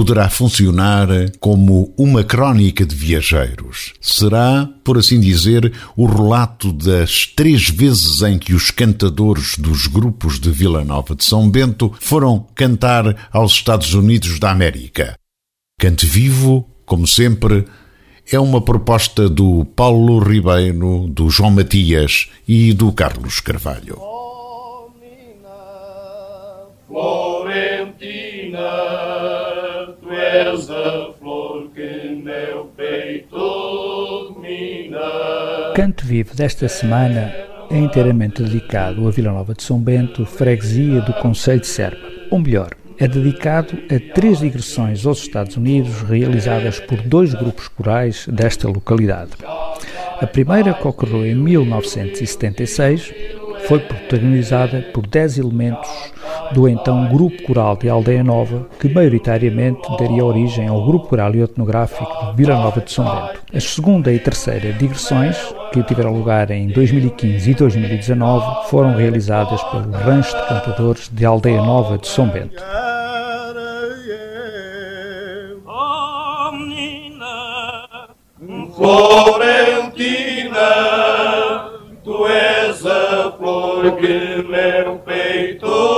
poderá funcionar como uma crónica de viajeiros. Será, por assim dizer, o relato das três vezes em que os cantadores dos grupos de Vila Nova de São Bento foram cantar aos Estados Unidos da América. Cante Vivo, como sempre, é uma proposta do Paulo Ribeiro, do João Matias e do Carlos Carvalho. És a flor que meu peito domina. Canto Vivo desta semana é inteiramente dedicado a Vila Nova de São Bento, freguesia do Conselho de Serpa. Ou melhor, é dedicado a três digressões aos Estados Unidos realizadas por dois grupos corais desta localidade. A primeira, ocorreu em 1976, foi protagonizada por dez elementos do então Grupo Coral de Aldeia Nova, que maioritariamente daria origem ao Grupo Coral e Etnográfico de Vila Nova de São Bento. As segunda e terceira digressões, que tiveram lugar em 2015 e 2019, foram realizadas pelo Rancho de Cantadores de Aldeia Nova de São Bento. Florentina, que meu peito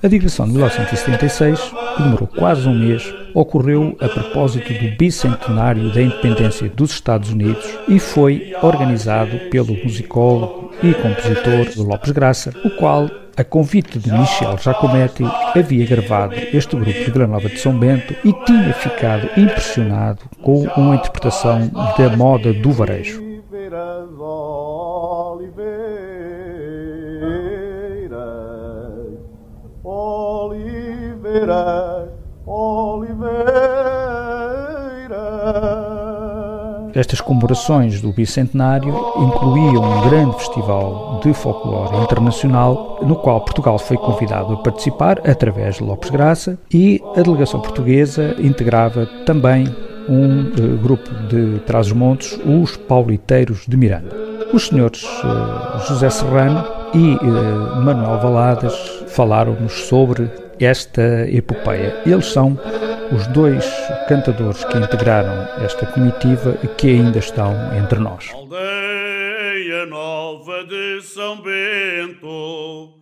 a digressão de 1976, que demorou quase um mês, ocorreu a propósito do bicentenário da independência dos Estados Unidos e foi organizado pelo musicólogo e compositor Lopes Graça, o qual, a convite de Michel Giacometti, havia gravado este grupo de Vila Nova de São Bento e tinha ficado impressionado com uma interpretação da moda do varejo. Oliveira, Oliveira. Estas comemorações do bicentenário incluíam um grande festival de folclore internacional, no qual Portugal foi convidado a participar através de Lopes Graça e a delegação portuguesa integrava também um uh, grupo de Trás-os-Montes, os Pauliteiros de Miranda. Os senhores uh, José Serrano e uh, Manuel Valadas falaram-nos sobre esta epopeia. Eles são os dois cantadores que integraram esta comitiva e que ainda estão entre nós. Aldeia Nova de São Bento,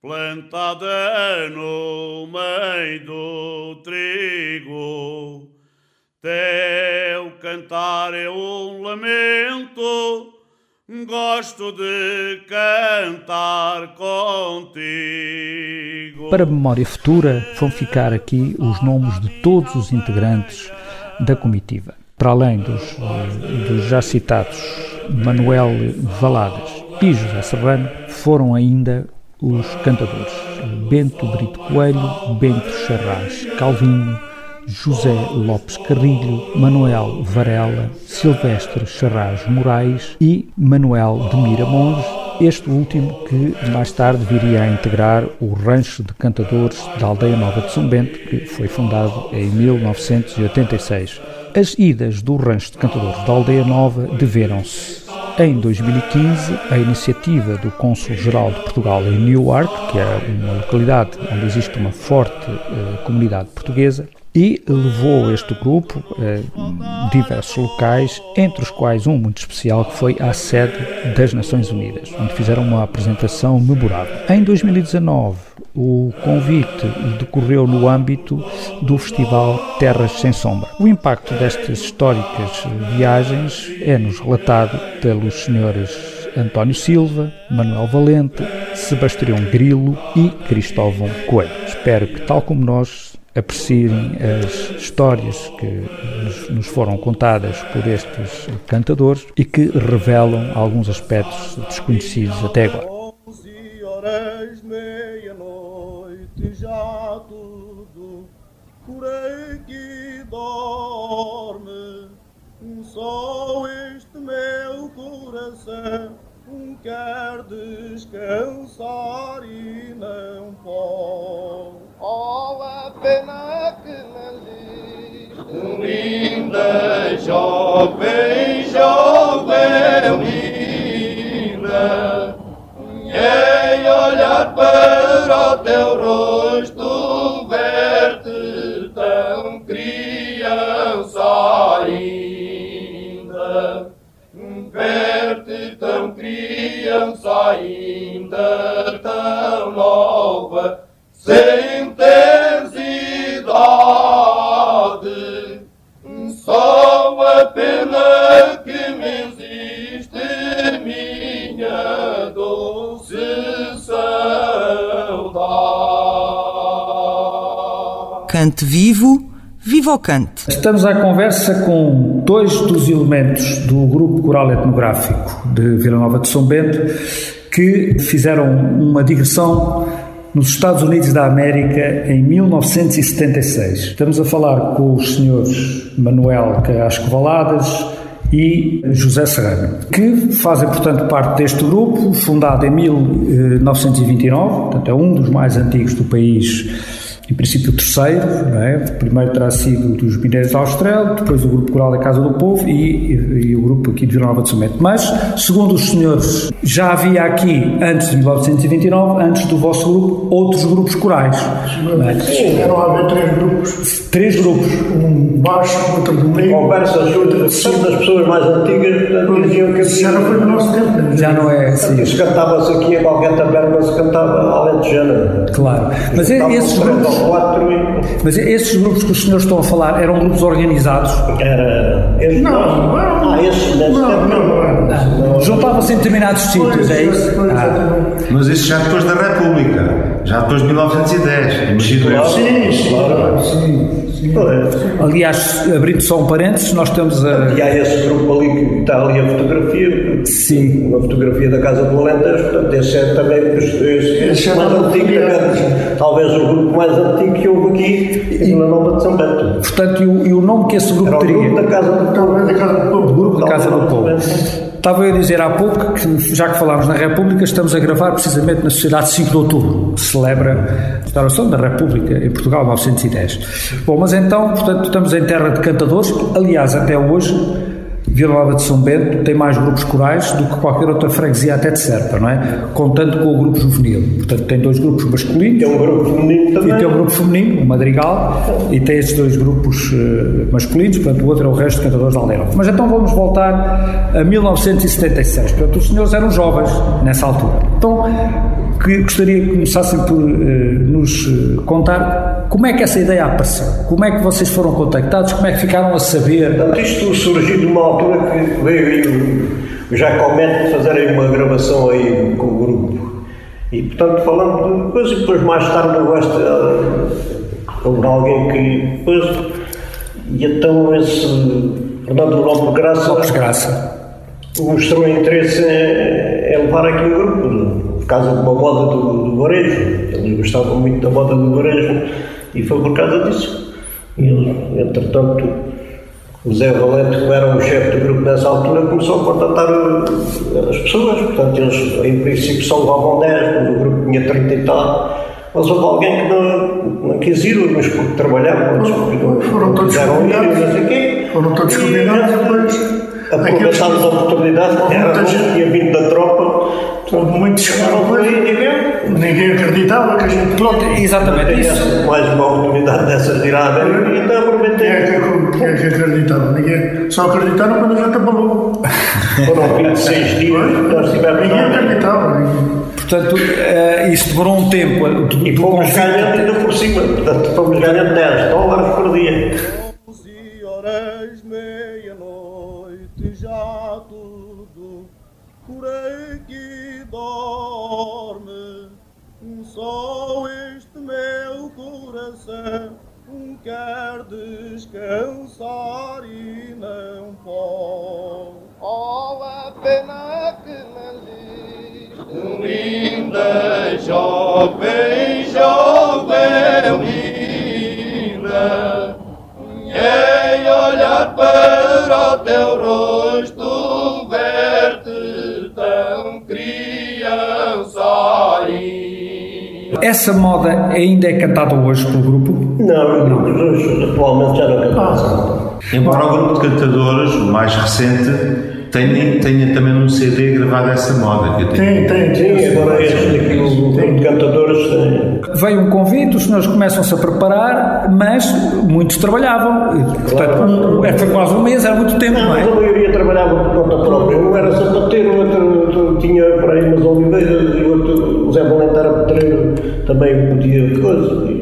plantada no meio do trigo, teu cantar é um lamento Gosto de cantar contigo. Para memória futura, vão ficar aqui os nomes de todos os integrantes da comitiva. Para além dos, eh, dos já citados Manuel Valadas e José Serrano, foram ainda os cantadores Bento Brito Coelho, Bento Charras Calvinho, José Lopes Carrilho, Manuel Varela, Silvestre Charraz Moraes e Manuel de Miramontes, este último que mais tarde viria a integrar o Rancho de Cantadores da Aldeia Nova de São Bento, que foi fundado em 1986. As idas do Rancho de Cantadores da Aldeia Nova deveram-se em 2015, a iniciativa do Cônsul-Geral de Portugal em Newark, que é uma localidade onde existe uma forte uh, comunidade portuguesa, e levou este grupo a eh, diversos locais, entre os quais um muito especial que foi à sede das Nações Unidas, onde fizeram uma apresentação memorável. Em 2019, o convite decorreu no âmbito do Festival Terras Sem Sombra. O impacto destas históricas viagens é-nos relatado pelos senhores António Silva, Manuel Valente, Sebastião Grilo e Cristóvão Coelho. Espero que, tal como nós, apreciem as histórias que nos, foram contadas por estes cantadores e que revelam alguns aspectos desconhecidos até agora. só este meu coração quer descansar e não pode. Linda, jovem, jovem, linda. E olhar para o teu rosto, ver-te tão criança ainda. Ver-te tão criança ainda, tão nova, sem teres Cante vivo, viva o cante. Estamos à conversa com dois dos elementos do grupo coral etnográfico de Vila Nova de São Bento que fizeram uma digressão nos Estados Unidos da América em 1976. Estamos a falar com os senhores Manuel Carrasco Valadas e José Serrano, que fazem, portanto, parte deste grupo, fundado em 1929, portanto, é um dos mais antigos do país em princípio o terceiro, é? o primeiro terá sido dos Mineiros da Austrália, depois o Grupo Coral da Casa do Povo e, e, e o grupo aqui de Vila Nova de São Bento. Mas, segundo os senhores, já havia aqui, antes de 1929, antes do vosso grupo, outros grupos corais. Sim, eram a haver três grupos. Três grupos. Um baixo, outro do meio. Conversas de cima das pessoas mais antigas diziam que Já não foi no nosso tempo. né? Já não é assim. se cantava-se aqui em qualquer taberna, se cantava alentejana. Claro. Mas é- esses grupos, ou quatro e mas é- esses grupos que os senhores estão a falar eram grupos organizados? era... Este, Não, não. Ah, esse nesse Não, tempo não, não. Juntavam-se em determinados sítios, é isso? Pois, Ah. Mas isso já depois da República, já depois de 1910. Imagino Sim, sim, sim. sim. Aliás, abrindo só um parênteses, nós estamos a. E há esse grupo ali que está ali a fotografia, Sim. uma fotografia da Casa do Alentejo, portanto esse é também esse, esse, Esse é mais antigo, talvez o grupo mais antigo que houve aqui em Vila Nova de São Bento. Portanto, e o, e o nome que esse grupo Era o teria? grupo da Casa do Povo. Talvez da Casa do Povo. Estava eu a dizer há pouco que, já que falámos na República, estamos a gravar precisamente na Sociedade 5 de Outubro, que celebra a restauração da República em Portugal, 1910. Bom, mas então, portanto, estamos em terra de cantadores. Aliás, até hoje, Vila Nova de São Bento tem mais grupos corais do que qualquer outra freguesia até de Serpa, não é? Contando com o grupo juvenil. Portanto, tem dois grupos masculinos. Tem um grupo feminino E também. tem o grupo feminino, o Madrigal, e tem estes dois grupos eh, masculinos, portanto o outro é o resto de cantadores da aldeia. Mas então vamos voltar a 1976. Portanto, os senhores eram jovens nessa altura. Então, que gostaria que começassem por eh, nos eh, contar como é que essa ideia apareceu, como é que vocês foram contactados, como é que ficaram a saber. Portanto, isto surgiu de uma altura que veio aí o, o Jacomete fazer aí uma gravação aí com o grupo. E, portanto, falando de coisa, e depois mais tarde eu gosto, eh, houve alguém que depois, e então esse Fernando Lopes Graça Lopes Graça. mostrou interesse em, em levar aqui um grupo, causa de uma moda do, do varejo. Eles gostavam muito da moda do varejo e foi por causa disso. E eles, entretanto, o Zé Valente, que era o chefe do grupo nessa altura, começou a contratar uh, as pessoas. Portanto, eles, em princípio, só levavam 10, quando o grupo tinha 30 e tal. Mas houve alguém que não, não quis ir, uns porque trabalhavam, porque não Foram todos convidados. não sei quê. Foram todos convidados depois. Aproveitámos a oportunidade, era tinha vindo da tropa. Houve muitos que ninguém. Ninguém acreditava que a gente. Pronto, exatamente isso. Mais uma oportunidade dessas de ir à América e então Quem é aproveitei. que, quem é que acreditava? Ninguém. Só acreditaram quando a gente abalou. Foram 26 dias, nós tivemos Ninguém acreditava. ninguém. Portanto, eh, isso demorou um tempo. eh, do- E do fomos convite. ganhando ainda por cima. Portanto, fomos ganhando 10 dólares por dia. Onze horas, meia-noite, já tudo aqui dorme. Só este meu coração quer descansar e não pode. Oh, a pena que me existe. Linda, jovem, jovem, linda. E olhar para o teu rosto, ver-te Essa moda ainda é cantada hoje pelo grupo? Não, não. hoje atualmente já não cantamos. Embora o grupo de cantadores, o mais recente, tenha, tenha também um CD gravado essa moda. Que eu tenho. Tem, tem, tem. agora este aqui, o de cantadores, tem. Veio um convite, os senhores começam-se a preparar, mas muitos trabalhavam. E, Portanto, um, é, foi quase um mês, era muito tempo, não Mas a é? maioria trabalhava por conta própria. Um era sapateiro, outro, outro tinha para aí umas oliveiras e outro, o Zé Valente era pedreiro, também podia coisa.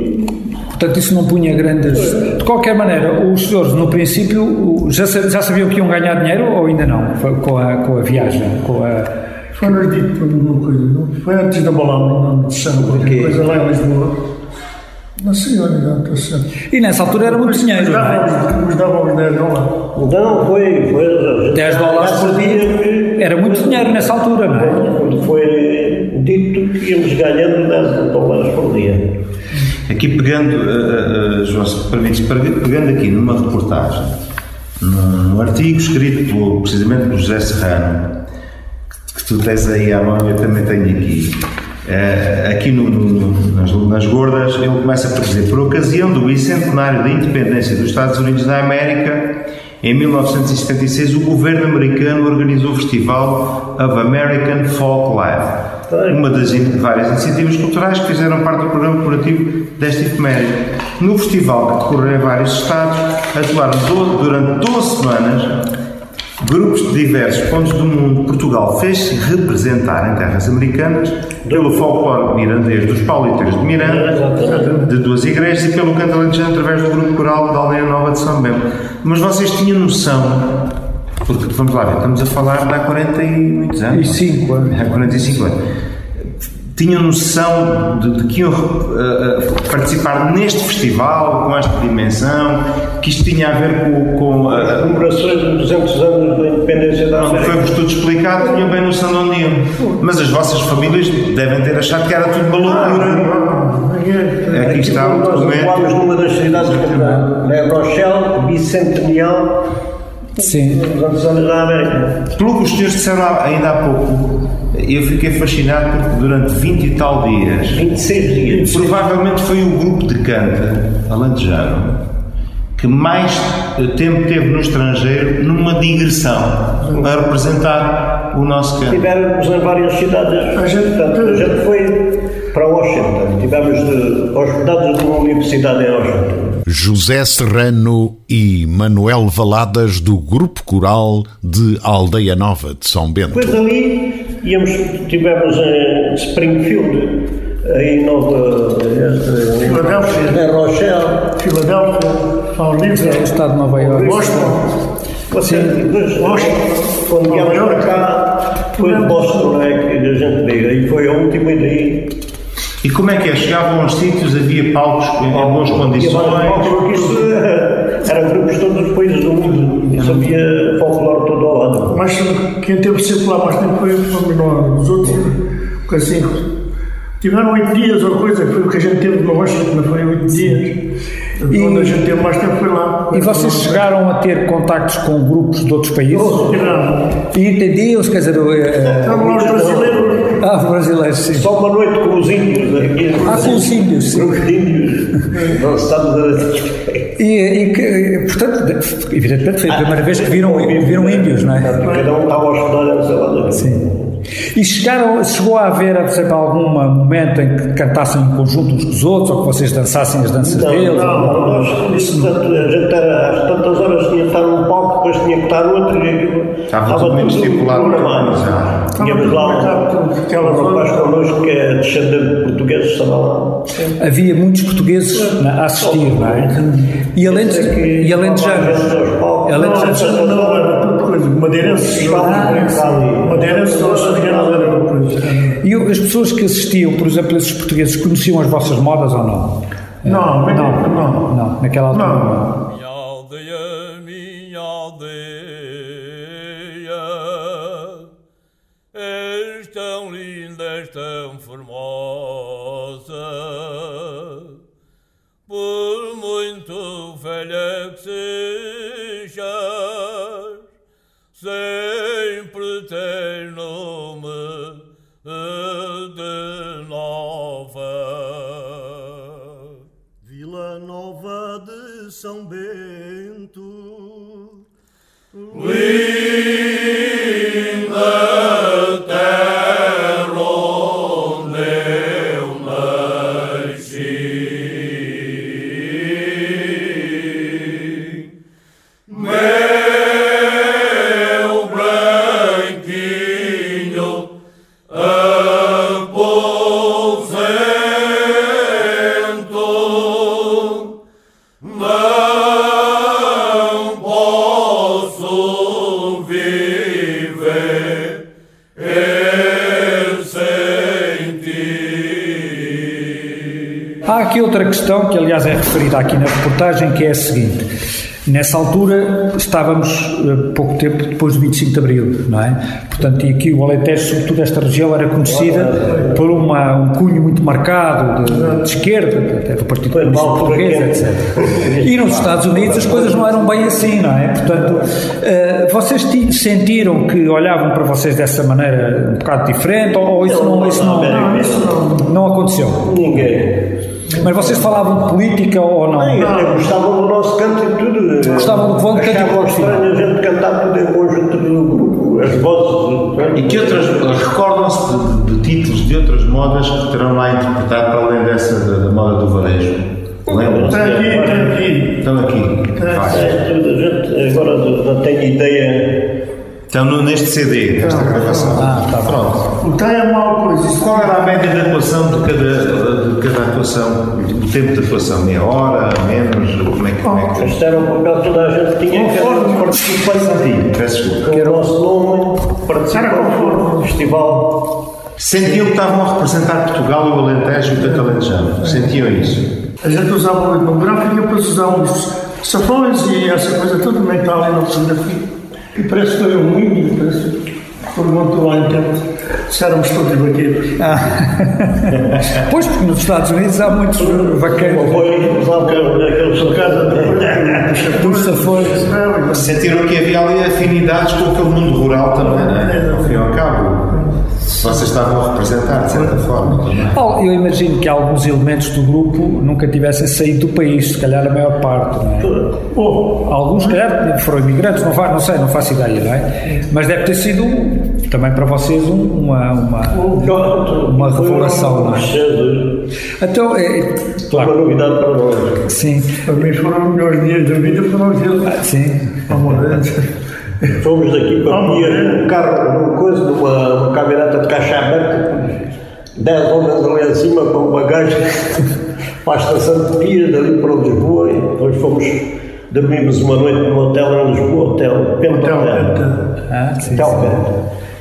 Portanto, isso não punha grandes. De qualquer maneira, os senhores, no princípio, já, já sabiam que iam ganhar dinheiro ou ainda não? Foi com a, com a viagem? Com a... Foi-nos dito uma coisa, não? foi antes da balada, não disseram qualquer coisa lá em Lisboa. Não sei onde, não estou certo. E nessa altura era muito dinheiro, não é? Nos dávamos 10 dólares. não, foi. foi 10 dólares por dia. Era muito dinheiro nessa altura, não é? Quando foi dito que íamos ganhando 10 dólares por dia. Aqui pegando, uh, uh, João, se permites, pegando aqui numa reportagem, num, num artigo escrito precisamente por José Serrano, que, que tu tens aí à mão, eu também tenho aqui. Uh, aqui no, no- nas, nas gordas, ele começa por dizer: por ocasião do bicentenário da independência dos Estados Unidos da América, em 1976, o governo americano organizou o festival of American Folk Life uma das várias iniciativas culturais que fizeram parte do programa corporativo desta efeméride. No festival, que decorreu em vários estados, atuaram durante 12 semanas grupos de diversos pontos do mundo. Portugal fez-se representar em terras americanas pelo folclore mirandês dos pauliteiros de Miranda, de duas igrejas, e pelo canto alentejano através do grupo coral da Aldeia Nova de São Bento. Mas vocês tinham noção porque, vamos lá ver, estamos a falar de há 40 e muitos anos. E cinco anos. Há 45 anos. Tinham noção de, de que iam eh, participar neste festival, com esta dimensão, que isto tinha a ver com. com eh, Comemorações de 200 anos da independência da não América. foi-vos tudo explicado, tinham bem noção de onde iam. Mas as vossas famílias devem ter achado que era tudo uma loucura. Aqui está o Nós documento. numa das cidades que é Rochelle, bicentennial Sim. da América. Pelo que os senhores disseram ainda há pouco, eu fiquei fascinado porque durante 20 e tal dias 26 dias. Provavelmente foi o grupo de canta alentejano que mais tempo teve no estrangeiro numa digressão a representar o nosso canto. Tivemos em várias cidades. A gente- Portanto, a gente foi para Washington. Tivemos de, hospedados numa universidade em Washington. José Serrano e Manuel Valadas do Grupo Coral de Aldeia Nova de São Bento. Depois ali íamos, tivemos em Springfield, em Nova Filadélfia. em Rochelle. Filadélfia, São É o Livre, estado de Nova Iorque. Boston. Você, depois, quando viemos para cá, foi Boston, não é? Que a gente veio. Aí foi a última e daí. E como é que é? Chegavam aos sítios, havia palcos em boas condições. porque isto eh, era grupos de todos os países do mundo. Isso havia folclore todo ao lado. Mas quem teve sempre lá mais tempo foi foi nós. Os outros, porque assim, tiveram oito dias ou coisa, que foi o que a gente teve no Washington, não foi oito dias. Onde a gente teve mais tempo foi lá. E vocês chegaram a ter contactos com grupos de outros países? Tivemos. E entendiam-se, quer dizer, eh, Estavam lá os brasileiros. Ah, os brasileiros, sim. Só uma noite com os índios aqui. Ah, com os índios, sim. Grupos de índios. Nós estamos a. E, e portanto, evidentemente foi a primeira vez que viram, viram índios, não é? Cada um estava a hospedar, sei lá. Sim. E chegaram, chegou a haver, por exemplo, algum momento em que cantassem em conjunto uns com os outros, ou que vocês dançassem as danças Não, deles? não, não, nós, isso, a gente era, às tantas horas tinha que estar num palco, depois tinha que estar outro, e Estava tudo muito estipulado. Tínhamos lá um, Aquela um rapaz connosco que é descendente de portugueses, estava lá. Havia muitos portugueses a assistir, não é? E além de, e além de além Não, de tudo coisa. Madeirenses, madeirenses, nós sabíamos era uma coisa. E as pessoas que assistiam, por exemplo, esses portugueses, conheciam as vossas modas ou não? Não, Não, não. não, naquela altura Não. não. Minha aldeia, minha aldeia, és tão linda, és tão formosa, por muito velha que São Bento. Linda aliás, é referida aqui na reportagem, que é a seguinte. Nessa altura estávamos eh, pouco tempo depois do 25 de Abril, não é? Portanto, e aqui o Alentejo, sobretudo esta região, era conhecida por uma, um cunho muito marcado de, de esquerda, até do Partido Comunista Português, etc. E nos Estados Unidos as coisas não eram bem assim, não é? Portanto, eh, vocês ti- sentiram que olhavam para vocês dessa maneira um bocado diferente ou, isso não, isso não, Não, isso não. não aconteceu? Ninguém. Mas vocês falavam de política ou não? Até gostavam do nosso canto e tudo. Gostavam do vosso canto e tudo, estranho a gente cantar tudo em conjunto do grupo, as vozes. E que outras, recordam-se de, de títulos de outras modas que terão lá interpretado para além dessa da, da moda do varejo? Lembram-se? Está aqui, está aqui. Estão aqui. É, gente agora não tem ideia. Estão no- neste CD, nesta gravação. Ah, tá bom. Pronto. O TAI é mal coisa. Isso Qual era a média de atuação de cada, de cada atuação? O tempo de atuação? Meia hora? Menos? Como é que como é que Isto era um papel que toda a gente tinha que era participante. Peço desculpa. Com o nosso nome, participante no festival. Sentiam que estavam a representar Portugal, o Alentejo e o Catalanejano. Sentiam isso? A gente usava o etnográfico e depois usávamos safões e essa coisa toda está ali na fotografia. E parece que foi um índio, parece que perguntou lá em tempo se éramos todos vaqueiros. Pois, porque nos Estados Unidos há muitos vaqueiros. Foi usava aqueles Por causa Dos safões. Não, Sentiram que havia ali afinidades com aquele mundo rural também, não é? Ao fim e ao cabo. Vocês estavam a representar, de certa forma. também. Oh, Eu imagino que alguns elementos do grupo nunca tivessem saído do país, se calhar a maior parte, não é? Oh, Alguns, se calhar, foram imigrantes, não, fa- não sei, não faço ideia, não é? Mas deve ter sido também para vocês um- uma, uma, uma revelação, não é? Então, é, Uma claro, novidade para nós. sim, para mim foram os melhores dias da vida foram aqueles. sim. Vamos ver. Fomos daqui para Pia num carro, numa coisa, numa, uma caminhoneta de caixa aberta, 10 homens ali em cima com bagagem para a estação de Pia, dali para Lisboa, e depois fomos, dormimos uma noite num hotel em Lisboa, hotel Penta Hotel. Ah, sim, Hotel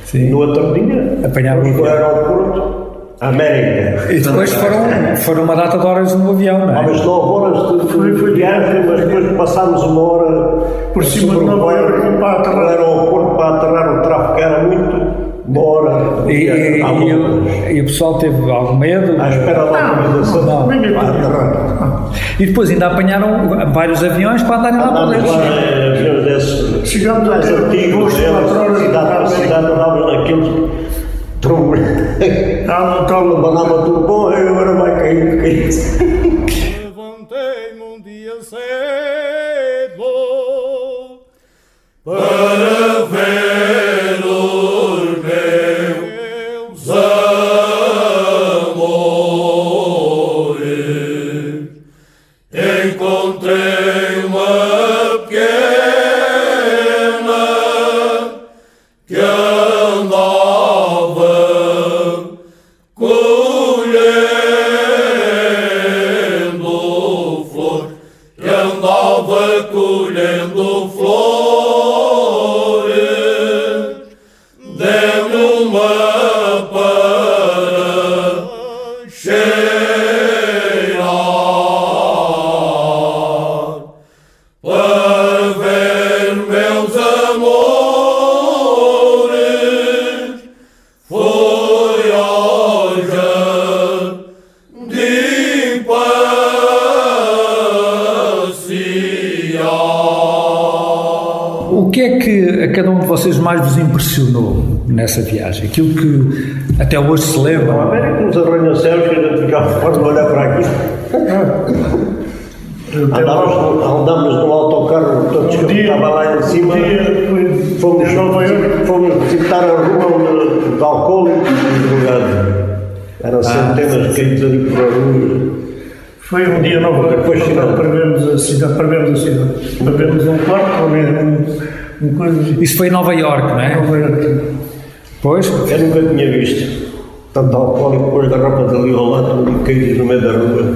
sim. Penta. No outro dia, o para o aeroporto, América. E depois foram, foram uma data de horas no avião, não é? umas 9 horas de, Foi- viagem, mas depois passámos uma hora Por cima de Nova Iorque para aterrar. Aeroporto para aterrar, o tráfego era muito, hora E, e- e e o pessoal teve algum medo? à espera da autorização. Não. Aterrar. E depois ainda apanharam vários aviões para andarem lá para dentro. Chegamos a horas de cidade América. cidade, andávamos naqueles trubos. Ah, não está Mandava tudo bom, agora vai nessa viagem? Aquilo que até hoje se A lembra? América nos arranha-céus que a gente ficava fora de olhar para aqui. Andámos, andámos num autocarro, todos que dia- estava lá em cima. um dia Fomos, em Nova Iorque. fomos visitar a rua de alcoólicos e. Eram centenas de caídos ali por a rua. Foi um dia novo Depois vermos a cidade, para vermos a cidade. Para vermos um quarto, um, um coisa. Isso foi em Nova Iorque, não é? Nova Iorque. Pois? Eu nunca tinha visto tanto alcoólico com as garrafas ali ao lado, ali caídos no meio da rua.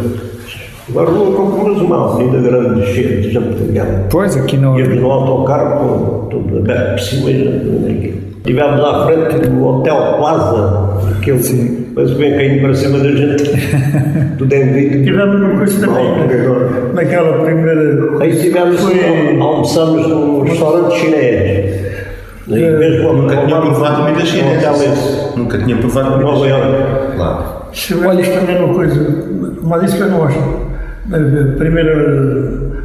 Uma rua como mais uma avenida grande, cheia de gente ligada. Pois, aqui não. Íamos no autocarro com tudo aberto por cima e. Estivemos à frente do Hotel Plaza, aquele Sim. mas bem caindo para cima da gente. tudo em vidro. Tivemos uma coisa Mal, também, agora. naquela primeira. Aí tivemos, Foi- almoçamos num restaurante chinês. Nunca tinha provado comida chinesa. Nunca tinha provado comida chinesa. Iorque. Claro. Tivemos também uma coisa, mas isso que eu não acho. A primeira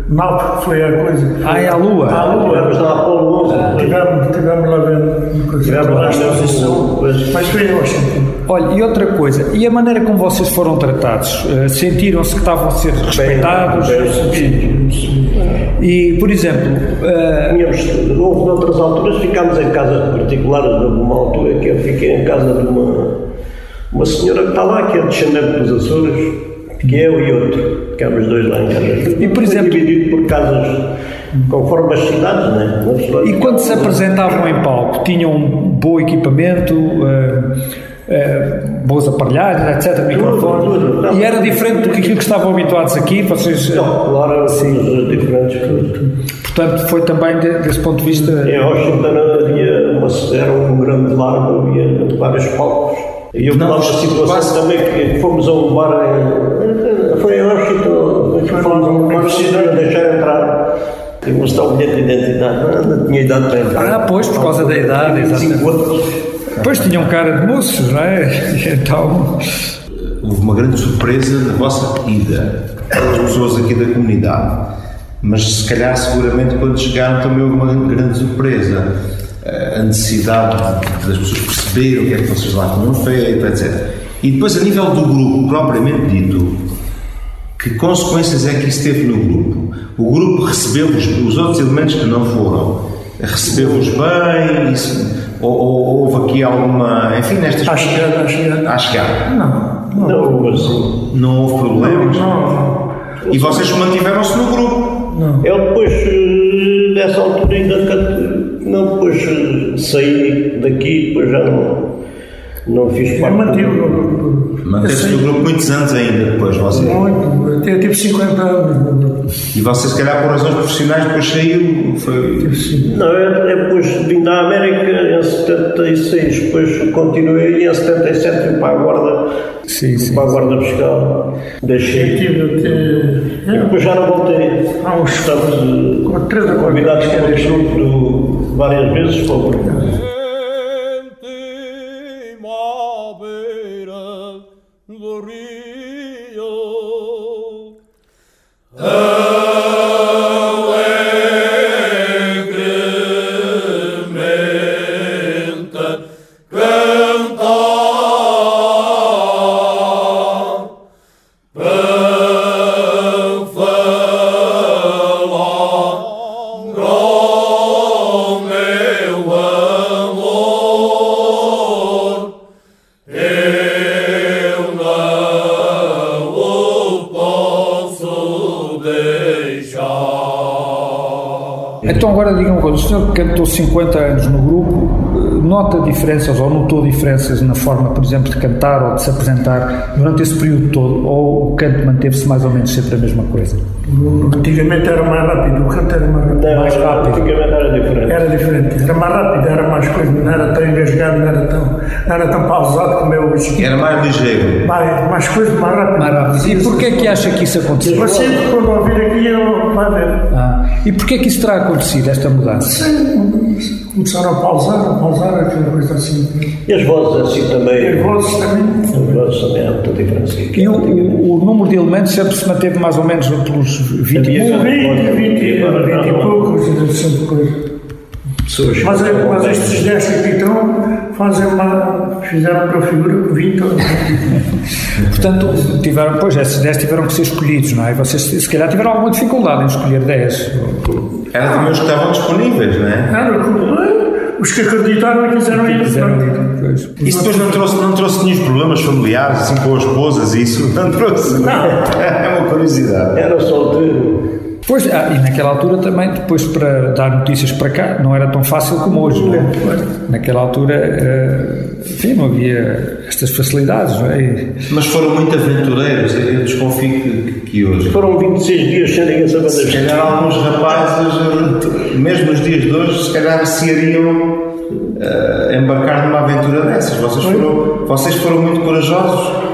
nave que foi a coisa. Ah, é a Lua. À Lua. Tivemos lá a Apolo 11. Tivemos, lá vendo. Tivemos lá a. Mas foi em Washington. Olha, e outra coisa, e a maneira como vocês foram tratados? Eh, Sentiram-se que estavam a ser respeitados? E, por exemplo, Tínhamos, houve noutras alturas, ficámos em casa particulares, houve uma altura que eu fiquei em casa de uma, uma senhora que está lá, que é descendente dos Açores, que é eu e outro, ficámos dois lá em casa. E, por exemplo- dividido por casas, conforme as cidades, né? E quando se apresentavam em palco, tinham um bom equipamento, eh, eh, boas aparelhagens, etc., microfone, tudo. Não. e era diferente do que aquilo que estavam habituados aqui, vocês, eh, Não, claro, sim, diferentes portanto, foi também de- desse ponto de vista... Em Washington havia uma, era um grande largo, havia vários palcos. E eu Não, lembro a situação quase- também que fomos a um bar em. Foi em Washington, fomos a um bar a deixar entrar. E mostrar o bilhete de identidade. Não, não tinha idade para entrar. Ah, pois, por causa da idade, exatamente. Depois tinham cara de moços, não é? Então... Houve uma grande surpresa na vossa ida, as pessoas aqui da comunidade. Mas se calhar, seguramente, quando chegaram também houve uma grande surpresa. A necessidade de- das pessoas perceberem o que é que vocês lá tinham feito, etc. E depois, a nível do grupo, propriamente dito, que consequências é que isso teve no grupo? O grupo recebeu-vos, os outros elementos que não foram, recebeu-vos bem? Isso, ou, ou houve aqui alguma. Enfim, nestas À chegada, à chegada. À chegada. Não, Não houve assim. Não houve problemas? não. E vocês mantiveram-se no grupo? Eu depois, eh, dessa altura, ainda não, depois eh, saí daqui, depois já não, não fiz Eu parte. mantive no grupo. Manteve-se no grupo muitos anos ainda depois, vocês. Muito. Até tive 50 anos. E vocês, se calhar, por razões profissionais, depois saiu. Foi... Não, eu, eu depois vim da América em 76, depois continuei e em 77 fui para a Guarda, Sim, sim. para a Guarda Fiscal. Eu Deixei. tive E até. depois já não voltei. Há uns Estamos convidados que para eu o deixei. grupo do- várias vezes para Uh. Coisa, o senhor que cantou 50 anos no grupo, eh, nota diferenças ou notou diferenças na forma, por exemplo, de cantar ou de se apresentar durante esse período todo, ou o canto manteve-se mais ou menos sempre a mesma coisa? Antigamente era mais rápido, o canto era mais rápido. Não, Mais rápido. Antigamente era diferente. Era diferente, era mais rápido, era mais coisa, não era tão engasgado, não era tão, não era tão pausado como é hoje. Era mais ligeiro. Mais, mais coisa, mais rápido. Mais rápido. E porquê é que acha que isso aconteceu? Você, quando ouvir aqui, eu vai ver. Ah, e porquê é que isso terá acontecido, esta mudança? Começaram a pausar, a pausar, aquela coisa assim. E as vozes assim E também. as vozes também. As vozes também há muita diferença. E o, o- o número de elementos sempre se manteve mais ou menos pelos 20 Havia- Um 20, 20, 20 e poucos, sempre coisa. Mas, mas estes 10 que estão fazem uma, fizeram para a figura que 20 Portanto, tiveram, pois, esses 10 tiveram que ser escolhidos, não é? Vocês se calhar tiveram alguma dificuldade em escolher 10. Era também os que estavam disponíveis, não é? Era, os que acreditaram e. Quiseram pronto. ir, pois. Isso depois não trouxe, não trouxe nenhum problemas familiares, assim, com as esposas e isso? Não trouxe? É uma curiosidade. Era solteiro. Pois, ah, e naquela altura também, depois para dar notícias para cá, não era tão fácil como hoje, não é? Naquela altura, eh, enfim, não havia estas facilidades, não é? Mas foram muito aventureiros, eu desconfio que, que hoje. Foram 26 dias sem ninguém saber Se calhar alguns rapazes, eh, mesmo nos dias de hoje, se calhar se iriam eh, embarcar numa aventura dessas. Vocês foram, vocês foram muito corajosos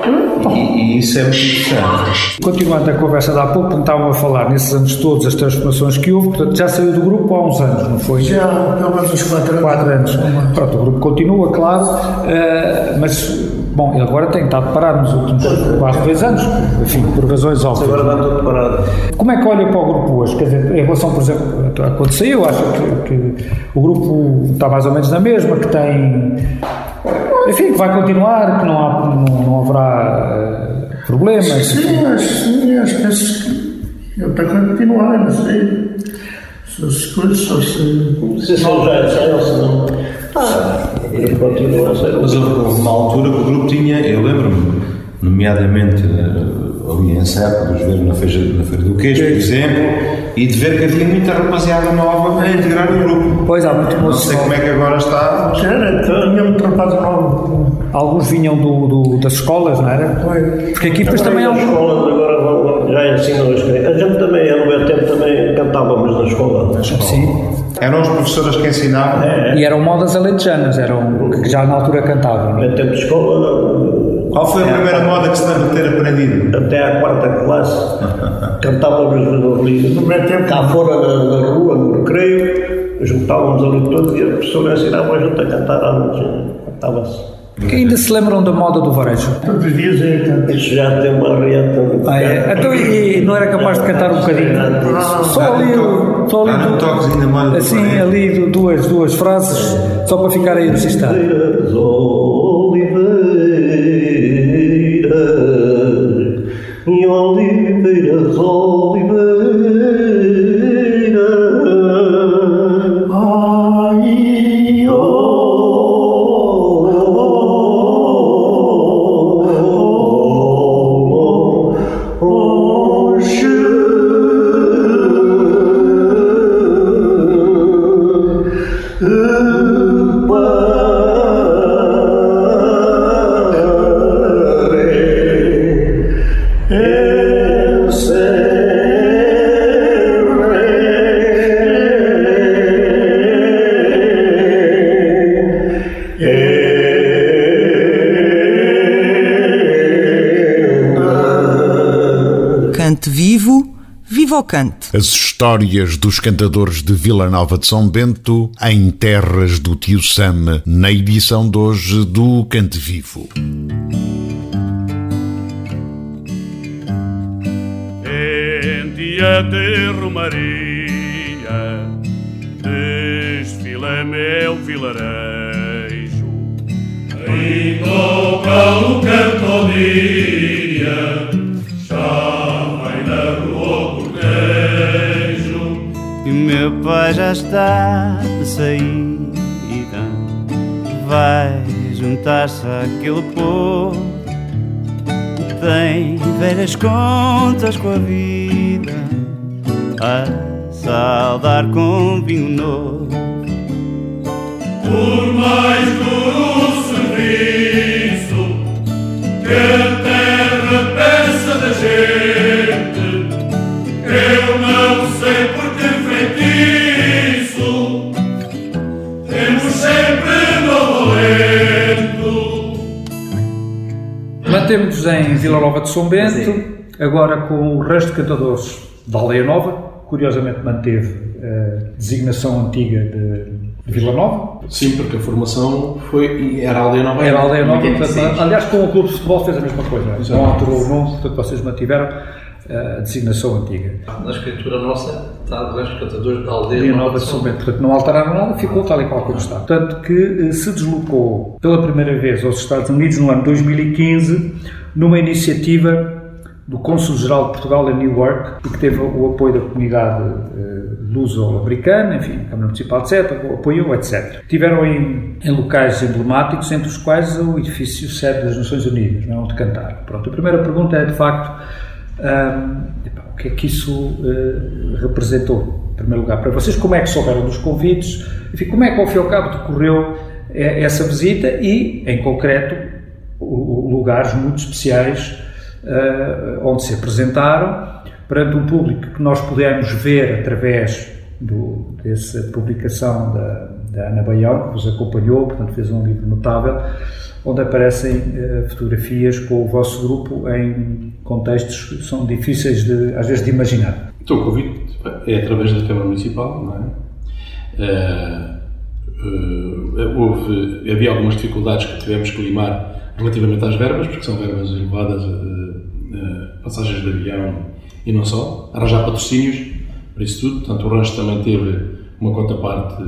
e, e isso é muito interessante. Continuando a conversa de há pouco, como estavam a falar nesses anos todos, as transformações que houve, portanto, já saiu do grupo há uns anos, não foi? Já, pelo menos uns 4 anos. Quatro anos. Pronto, o grupo continua, claro, eh, mas, bom, ele agora tem estado parado nos últimos quase dois anos, enfim, por razões óbvias. Agora está tudo parado. Como é que olha para o grupo hoje? Quer dizer, em relação, por exemplo, a quando saiu, acho que, que o grupo está mais ou menos na mesma, que tem. Enfim, que vai continuar, que não, há, não, não haverá eh, problemas. Sim, acho, sim, acho que esse- eu estou a continuar, não sei. Se as coisas só se. Se são já disseram, se não. Ah, ele continua a ser. Mas houve uma altura que o grupo tinha, eu lembro-me, nomeadamente eh, ali em Serpa, de os ver na feira, na feira do Queijo, por exemplo, e de ver que havia muita rapaziada nova a integrar o grupo. Pois há muito Não moço. sei como é que agora está. Já era, tinha muito rapaz novo. Alguns vinham do, do- das escolas, não era? Porque aqui depois também há As escolas agora vão- já ensinam as crianças. A gente também, no meu tempo, também cantávamos na escola. Sim. Eram as professoras que ensinavam. E eram modas alentejanas, eram que já na altura cantavam. Tempo de escola, Qual foi a primeira moda que se lembra de ter aprendido? até à quarta classe, cantávamos ali, No meu tempo, cá fora na, na rua, no recreio, juntávamos ali todos e a professora ensinava a gente a cantar. Cantava-se. Que ainda se lembram da moda do varejo? todos os dias é cantar. Isso já tem uma reata. Ah, é? Então, e, não era capaz de cantar um bocadinho? Só ali, o- só Há ali, assim, ali du- duas, duas frases, só para ficar aí registado. As histórias dos cantadores de Vila Nova de São Bento em terras do tio Sam, na edição de hoje do Cante Vivo. Em dia de romaria, desfila meu vilarejo. Galo canta o dia, meu pai já está de saída. Vai juntar-se àquele povo Tem velhas contas com a vida A saldar com vinho novo. Por mais duro serviço que Em Vila Nova de São Bento, agora com o resto de cantadores da Aldeia Nova, curiosamente manteve a designação antiga de de Vila Nova, Sim, porque a formação foi, era a aldeia nova. Era a aldeia nova, 86. portanto, aliás, com o clube de futebol fez a mesma coisa. Não alterou o nome, portanto, vocês mantiveram. a designação antiga. Na escritura nossa está Rancho Cantadores da Aldeia, Nova de São Bento. Portanto, não alteraram nada, ficou tal e qual como está. Tanto que se deslocou pela primeira vez aos Estados Unidos no ano 2015, numa iniciativa do Cônsul-Geral de Portugal em Newark e que teve o apoio da comunidade uh, luso-americana, enfim, Câmara Municipal Seta, apoiou, etc. Tiveram em, em, locais emblemáticos, entre os quais o edifício sede das Nações Unidas, não, é? onde cantaram. Pronto, a primeira pergunta é, de facto, um, o que é que isso uh, representou, em primeiro lugar, para vocês? Como é que souberam dos convites? Enfim, como é que, ao fim e ao cabo, decorreu eh, essa visita e, em concreto, lugares muito especiais uh, onde se apresentaram perante um público que nós pudemos ver através do, dessa publicação da, da Ana Baião, que vos acompanhou, portanto fez um livro notável, onde aparecem uh, fotografias com o vosso grupo em contextos que são difíceis de, às vezes de imaginar. Então o convite é através da Câmara Municipal, não é? Uh, uh, houve, havia algumas dificuldades que tivemos que limar relativamente às verbas, porque são verbas elevadas passagens de avião e não só, arranjar patrocínios para isso tudo. Portanto, o Rancho também teve uma contraparte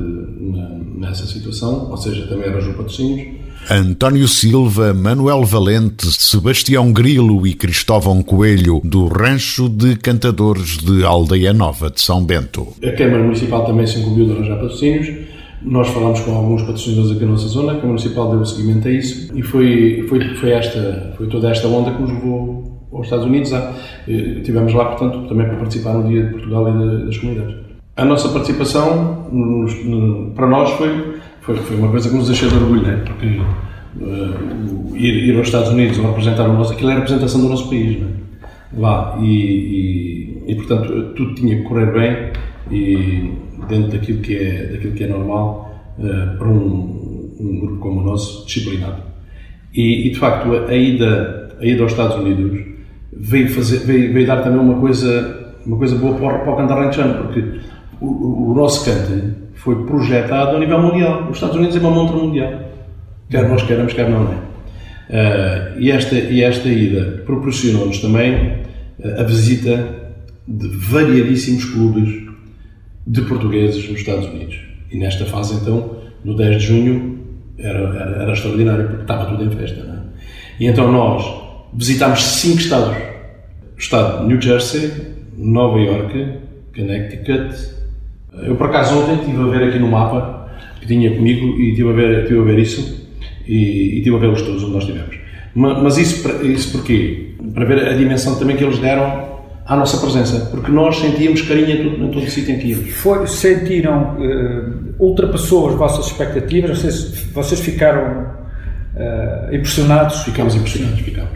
nessa situação, ou seja, também arranjou patrocínios. António Silva, Manuel Valente, Sebastião Grilo e Cristóvão Coelho, do Rancho de Cantadores de Aldeia Nova de São Bento. A Câmara Municipal também se incumbiu de arranjar patrocínios. Nós falámos com alguns patrocinadores aqui na nossa zona, a Câmara Municipal deu seguimento a isso e foi, foi, foi, esta, foi toda esta onda que nos levou aos Estados Unidos. Eh, tivemos lá, portanto, também para participar no Dia de Portugal e das comunidades. A nossa participação, para nós, foi, foi, foi uma coisa que nos encheu de orgulho, né? porque uh, ir, ir, aos Estados Unidos representar o nosso. aquilo é a representação do nosso país, né? lá. E, e, e, portanto, tudo tinha que correr bem e dentro daquilo que é, daquilo que é normal uh, para um, um grupo como o nosso, disciplinado. E, e de facto, a, ida, a ida aos Estados Unidos veio, fazer, veio, veio dar também uma coisa, uma coisa boa para, o cantar ranchano, porque o, o, nosso cante foi projetado a nível mundial. Os Estados Unidos é uma montra mundial. Quer nós queremos, quer não, é? Uh, e, esta, e esta ida proporcionou-nos também uh, a visita de variadíssimos clubes de portugueses nos Estados Unidos. E nesta fase, então, no 10 de junho, era, era, era extraordinário, porque estava tudo em festa. Não é? E então nós visitámos cinco estados. O estado de New Jersey, Nova York, Connecticut. Eu, por acaso, ontem estive a ver aqui no mapa que tinha comigo e estive a ver, estive a ver isso e, e estive a ver os todos onde nós estivemos. Mas, mas isso, isso porquê? Para ver a dimensão também que eles deram à nossa presença, porque nós sentíamos carinho em todo, em todo o sítio em que íamos. Foi, sentiram, uh, ultrapassou as vossas expectativas, vocês, vocês ficaram uh, impressionados? Ficámos impressionados, ficámos.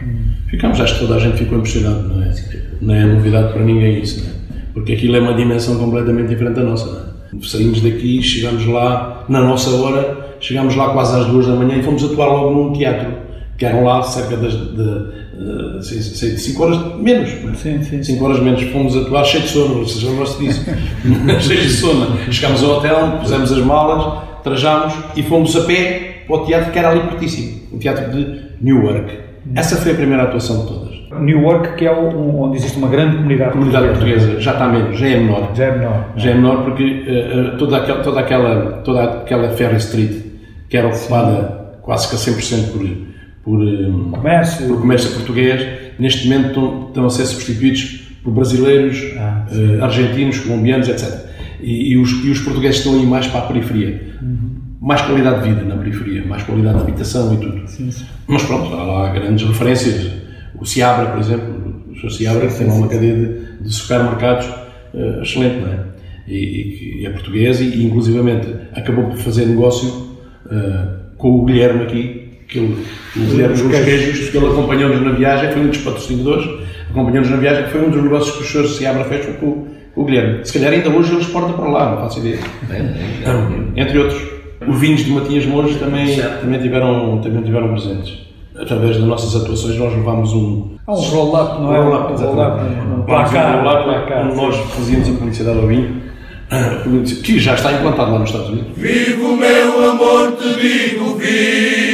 Ficámos, acho que toda a gente ficou impressionado, não é? Não é novidade para ninguém isso, não é? Porque aquilo é uma dimensão completamente diferente da nossa, não é? Saímos daqui, chegámos lá, na nossa hora, chegámos lá quase às duas da manhã e fomos atuar logo num teatro, que eram lá cerca das, de, 5 horas menos, sim, 5 horas menos, fomos atuar cheio de sono, vocês gosto disso, cheio de sono. Chegámos ao hotel, pusemos as malas, trajámos e fomos a pé para o teatro que era ali pertíssimo, o teatro de Newark. Essa foi a primeira atuação de todas. Newark, que é onde existe uma grande comunidade, comunidade portuguesa. portuguesa. Já está menos, já é menor. Já é menor. Já é menor porque uh, toda, aquela, toda, aquela, toda aquela Ferry Street, que era ocupada Sim. quase que a 100% por, por, um, comércio. por comércio português, neste momento estão, estão a ser substituídos por brasileiros, ah, uh, argentinos, colombianos, etc. E, e, os, e os portugueses estão aí mais para a periferia. Uhum mais qualidade de vida na periferia, mais qualidade de habitação e tudo. Sim, sim. Mas pronto, há lá grandes referências. O Ciabra, por exemplo, o Sr. Ciabra sim, tem uma cadeia de, de supermercados uh, excelente, não é? E, e, é português e, e, inclusivamente, acabou por fazer negócio uh, com o Guilherme aqui, que ele, o Guilherme dos Queijos, que ele acompanhou-nos na viagem, foi um dos patrocinadores, acompanhou-nos na viagem, que foi um dos negócios que o Sr. Ciabra fez com, com o Guilherme. Se calhar ainda hoje ele exporta para lá, não faço ideia. É, é, é. Entre outros. Os vinhos de Matias Monge também, também, tiveram, também tiveram presentes. Através das nossas atuações, nós levámos um. Ah, um roll-up, não é? Um roll-up, exatamente. Um, um um placar, onde nós fazíamos a publicidade ao vinho, que já está implantado lá nos Estados Unidos. Vivo, meu amor, te digo, vivo,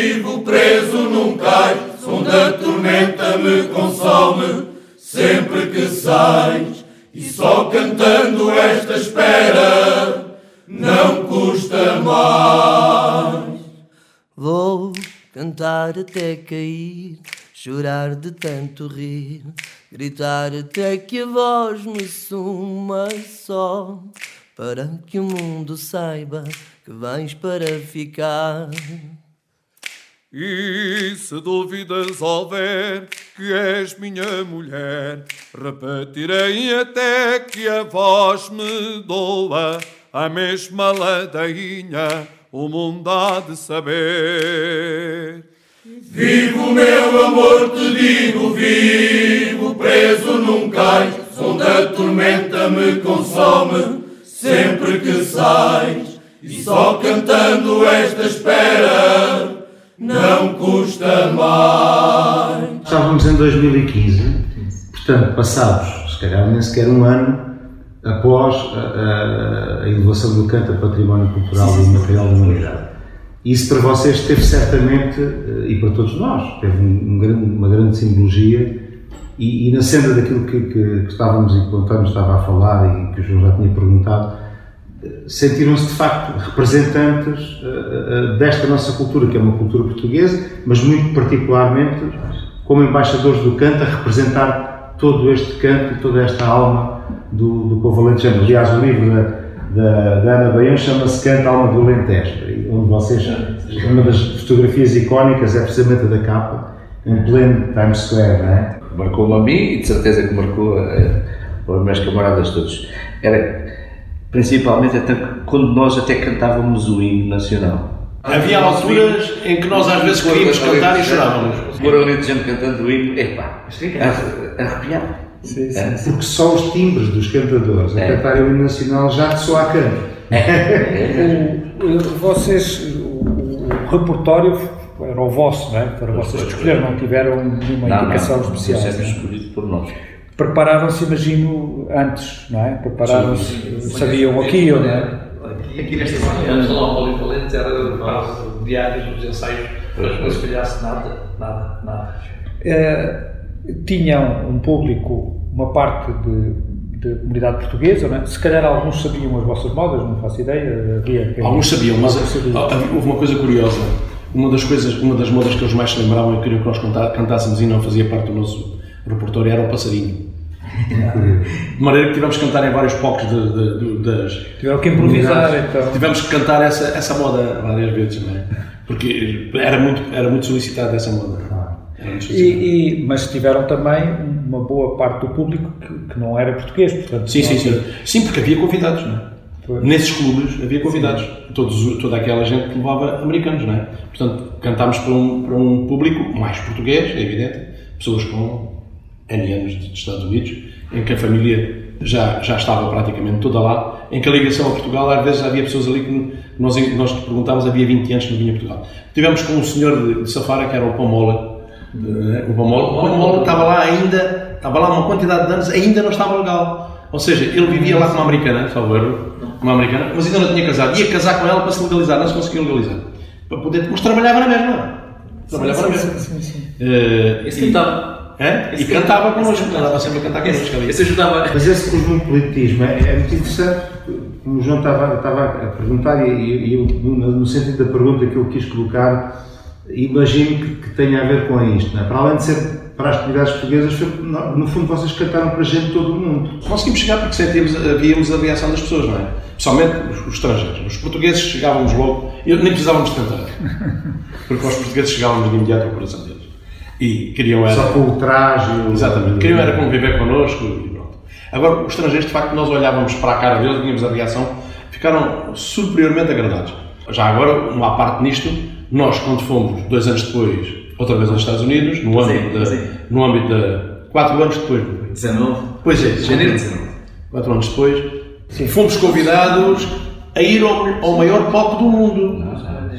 preso num cais, onde a tormenta me consome. sempre que sais, e só cantando esta espera não custa mais. Vou cantar até cair, chorar de tanto rir, gritar até que a voz me suma só, para que o mundo saiba que vens para ficar. E se dúvidas houver que és minha mulher, repetirei até que a voz me doa, a mesma ladainha o mundo há de saber. Vivo, meu amor, te digo, vivo, preso num cais, onde a tormenta me consome, sempre que sais, e só cantando esta espera não custa mais. Estávamos em 2015, portanto, passados, se calhar nem sequer um ano, após a, a, a elevação do canto a património cultural e material da humanidade. Isso para vocês teve certamente, eh, e para todos nós, teve um, um, uma grande simbologia e, e na senda daquilo que, que, que, estávamos e que o António estava a falar e que o João já tinha perguntado, sentiram-se de facto representantes uh, uh, desta nossa cultura, que é uma cultura portuguesa, mas muito particularmente como embaixadores do canto, a representar todo este canto e toda esta alma do, do povo alentejano. Aliás, o livro da, da, da Ana Baião chama-se Canto Alma do Alentejo, onde vocês, uma das fotografias icónicas é precisamente a da capa, em pleno Times Square, não é? Marcou-me a mim e de certeza que marcou os meus camaradas todos. Era principalmente até quando nós até cantávamos o hino nacional. Havia alturas em que nós às vezes queríamos cantar e chorávamos. Por ali de gente cantando o hino, epá, arrepiado. Sim, sim, sim. Porque só os timbres dos cantadores a é. cantarem o hino nacional já te soa a canto. É. vocês, o, o, repertório era o vosso, não é? Para vocês escolher, não tiveram nenhuma não, indicação não, especial. Não, escolhido por nós prepararam-se, imagino, antes, não é? Prepararam-se, sabiam aqui ou não é? Aqui, aqui nesta zona, salão polivalente, era quase diários os ensaios, mas não se calhasse nada, nada, nada. Uh, tinham um público, uma parte de, de comunidade portuguesa, não é? se calhar alguns sabiam as vossas modas, não faço ideia. Havia, alguns sabiam, mas houve uma coisa curiosa. Uma das coisas, uma das modas que eles mais se lembravam e queriam que nós cantássemos e não fazia parte do nosso repertório era o passarinho. De maneira que tivemos que cantar em vários palcos das. Tiveram que improvisar então. Tivemos que cantar essa, essa moda várias vezes, não é? Porque era muito, era muito solicitada essa moda. E, e, mas tiveram também uma boa parte do público que, que não era português, portanto. Sim, sim, sim. Sim, porque havia convidados, não é? Foi. Nesses clubes havia convidados. Todos, toda aquela gente que levava americanos, não é? Portanto, cantámos para um, para um público mais português, é evidente, pessoas com N anos dos Estados Unidos, em que a família já, já estava praticamente toda lá, em que a ligação a Portugal, às vezes havia pessoas ali que nós, nós perguntávamos, havia 20 anos que não vinha a Portugal. Tivemos com um senhor de, de Safara, que era o Pomola, o Pomola, o Pomola estava lá ainda, estava lá uma quantidade de anos, ainda não estava legal. Ou seja, ele vivia lá com uma americana, salvo erro, uma americana, mas ainda não tinha casado. Ia casar com ela para se legalizar, não se conseguiu legalizar. Para poder, mas trabalhava na mesma. Trabalhava na mesma. Sim, sim, sim. Uh, Esse então, é? E cantava connosco, andava sempre a cantar connosco ali. Esse ajudava. Mas esse cosmopolitismo é, é muito interessante, como o João estava, estava a perguntar, e, e eu, no, sentido da pergunta que eu quis colocar, imagino que, que tenha a ver com isto. Não é? Para além de ser para as comunidades portuguesas, foi, no fundo vocês cantaram para a gente de todo o mundo. Conseguimos chegar porque sentíamos, víamos a reação das pessoas, não é? Principalmente os, os estrangeiros. Os portugueses chegávamos logo, e nem precisávamos de cantar, porque os portugueses chegávamos de imediato ao coração deles. E queriam era... Só com o traje... Exatamente. Queriam era conviver connosco e pronto. Agora, os estrangeiros, de facto, nós olhávamos para a cara deles, vínhamos a reação, ficaram superiormente agradados. Já agora, uma parte nisto, nós, quando fomos, dois anos depois, outra vez aos Estados Unidos, no âmbito, sim, de, no âmbito de... Quatro anos depois. 19? Pois é. Janeiro de 19. Quatro anos depois, sim. fomos convidados a ir ao, ao maior palco do mundo.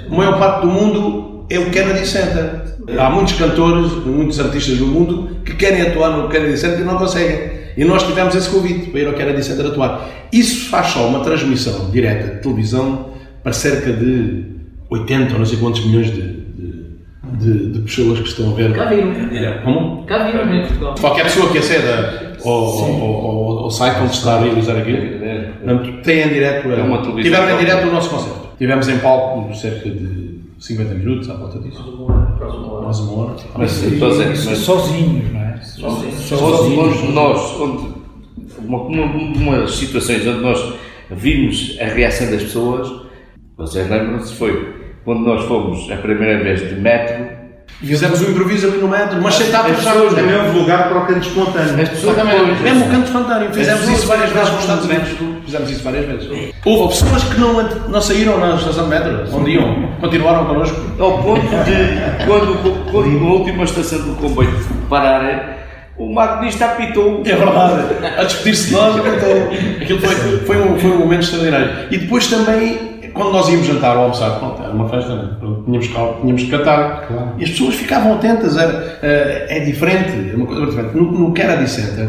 O maior palco do mundo é o Kennedy Center. Há muitos cantores, muitos artistas do mundo que querem atuar no Kennedy Center e não conseguem. E nós tivemos esse convite para ir ao Kennedy Center atuar. Isso faz só uma transmissão direta de televisão para cerca de 80 ou não sei quantos milhões de, de, de, de pessoas que estão a ver. Cá viram. Como? Cá viram em Portugal. Qualquer pessoa que aceda ao, ao, ao, ao site onde está a realizar aquilo, portanto, tem em direto. É uma televisão Tiveram em direto o nosso concerto. Tivemos em palco cerca de 50 minutos à volta disso. Mais uma hora. Mas, estou a dizer, mas- Sozinhos, não é? Onde, onde nós, onde, uma, uma, umas situações onde nós vimos a reação das pessoas, vocês lembram-se, foi quando nós fomos a primeira vez de metro. Fizemos um improviso ali no metro, mas sentados As pessoas também também houve lugar para o canto espontâneo. As pessoas Mesmo o canto espontâneo. Fizemos isso várias pessoas vezes nos Estados Unidos. Fizemos isso várias vezes. Houve pessoas que não, não saíram na estação de metro, onde iam, continuaram connosco. Ao ponto de, quando, quando na última estação do comboio parar, o maquinista apitou. É verdade. A despedir-se de nós, então, aquilo foi, foi, um, foi um momento extraordinário. E depois também, quando nós íamos jantar ou almoçar, pronto, era uma festa, né? Pronto, tínhamos, que- tínhamos que cantar. E as pessoas ficavam atentas, era, eh, é diferente, é uma coisa diferente. No, no Kennedy Center,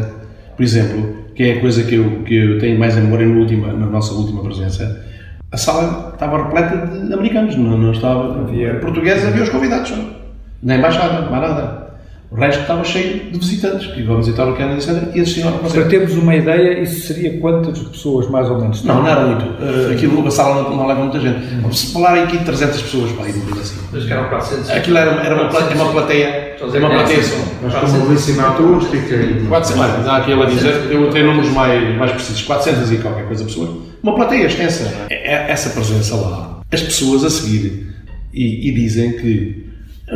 por exemplo, que é a coisa que eu, que eu tenho mais a memória na, última, na nossa última presença, a sala estava repleta de americanos, não, não estava, havia portugueses, havia os convidados, só. na embaixada, mais nada. O resto estava cheio de visitantes que iam visitar o Kennedy Center e assistiam ao Para termos uma ideia, isso seria quantas pessoas mais ou menos? Não, não era muito. Uh, aquilo, a sala não, não leva muita gente. Se falar aqui 300 pessoas para ir no assim. Mas que eram 400. Aquilo era, era uma, plate- uma plateia. Dizer Uma que plateia é só. Mas com uma belíssima acústica e... 400, olha, dá aquilo a dizer, eu tenho números mais, mais precisos, 400 e qualquer coisa pessoas. Uma plateia extensa. É- é- Essa presença lá, as pessoas a seguir e, e dizem que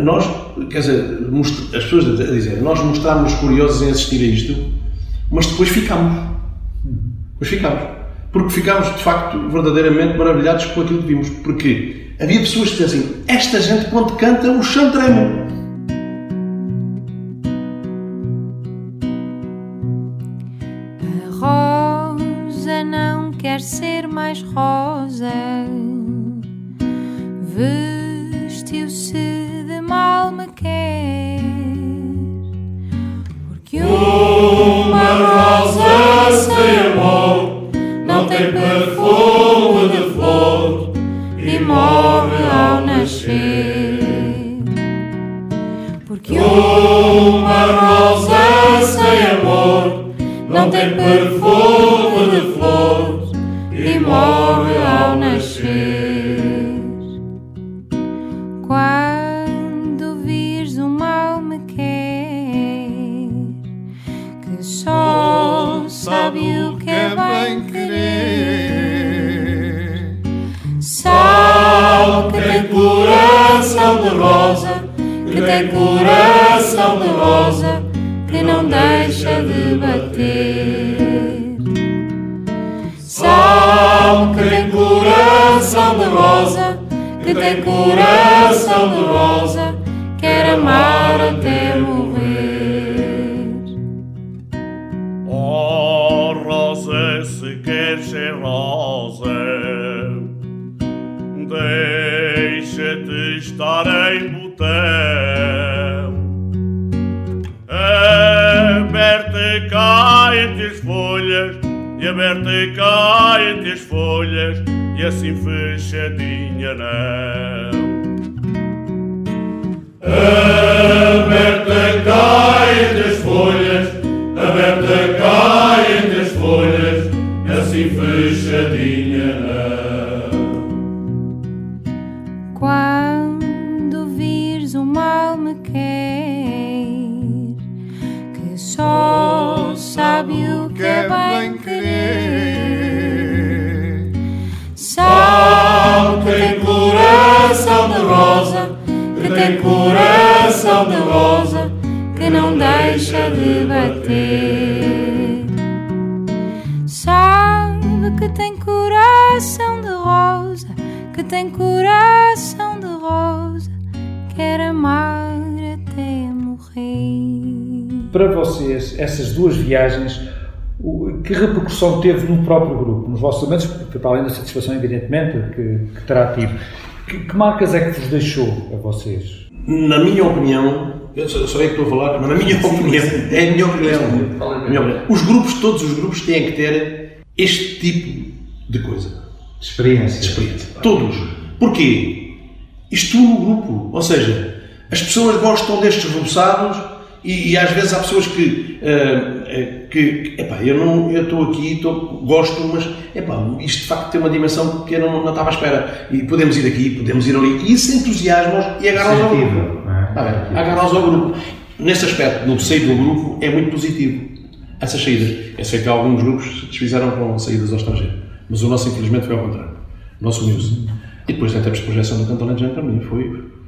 nós, quer dizer, as pessoas dizer, nós mostrámos curiosos em assistir a isto, mas depois ficámos. Depois ficámos. Porque ficámos, de facto, verdadeiramente maravilhados com aquilo que vimos. Porque havia pessoas que diziam assim, esta gente quando canta, o chão treme. A rosa não quer ser mais rosa. Porque uma rosa sem amor não tem perfume tem coração de rosa, que não deixa de bater. Sabe que tem coração de rosa, que tem coração de rosa, quer amar até e aberta caem-te as folhas, e assim fechadinha não. Aberta caem-te as folhas, aberta caem-te as folhas, assim fechadinha rosa, que tem coração de rosa, que não deixa de bater. Sabe que tem coração de rosa, que tem coração de rosa, quer amar até morrer. Para vocês, essas duas viagens, que repercussão teve no próprio grupo, nos vossos elementos, para além da satisfação, evidentemente, que, que terá tido? Que, que marcas é que vos deixou a vocês? Na minha opinião, eu sou, sou eu que estou a falar, mas na minha opinião, é a minha opinião. A minha opinião. Os grupos, todos os grupos têm que ter este tipo de coisa. Experiência. De experiência. Todos. Porquê? Isto no grupo. Ou seja, As pessoas gostam destes roçados e, e, às vezes há pessoas que, uh, que, que epá, eu não eu estou aqui, estou, gosto, mas epá, isto de facto tem uma dimensão que eu não, não estava à espera. E podemos ir aqui, podemos ir ali. E isso entusiasma e agarra-os ao grupo. É? Agarra-os ao grupo. Nesse aspecto, no seio do grupo, é muito positivo. Essas saídas. Eu sei que alguns grupos se desfizeram com saídas ao estrangeiro. Mas o nosso, infelizmente, foi ao contrário. O nosso uniu-se. E depois, termos de projeção do Canto Alentejano, para mim, foi,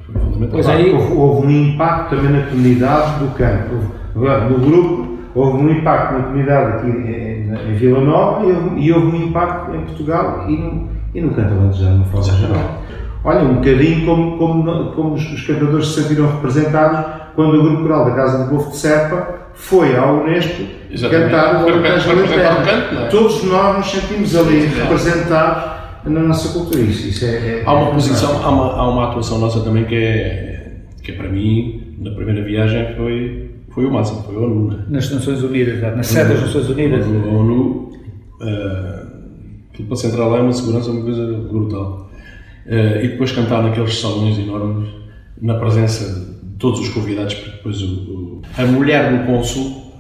foi fundamental. Pois aí houve, houve, um impacto também na comunidade do campo. No grupo, houve um impacto na comunidade aqui em, em Vila Nova e houve, e houve, um impacto em Portugal e no, e no Canto Alentejano, de forma geral. Olha, um bocadinho como, como, como os, os cantadores se sentiram representados quando o grupo coral da Casa do Povo de Serpa foi ao Unesco Exatamente. cantar o Alentejo Alentejo. É? Todos nós nos sentimos ali representados na nossa cultura. Isso, isso é, é, há uma posição, há uma, há uma atuação nossa também que é, que é para mim, na primeira viagem, foi, foi o máximo, foi a ONU. Né? Nas Nações Unidas, na sede das Nações Unidas. A ONU, uh, para centrar lá é uma segurança, uma coisa brutal. Uh, e depois cantar naqueles salões enormes, na presença de todos os convidados, porque depois o, o, a mulher do cônsul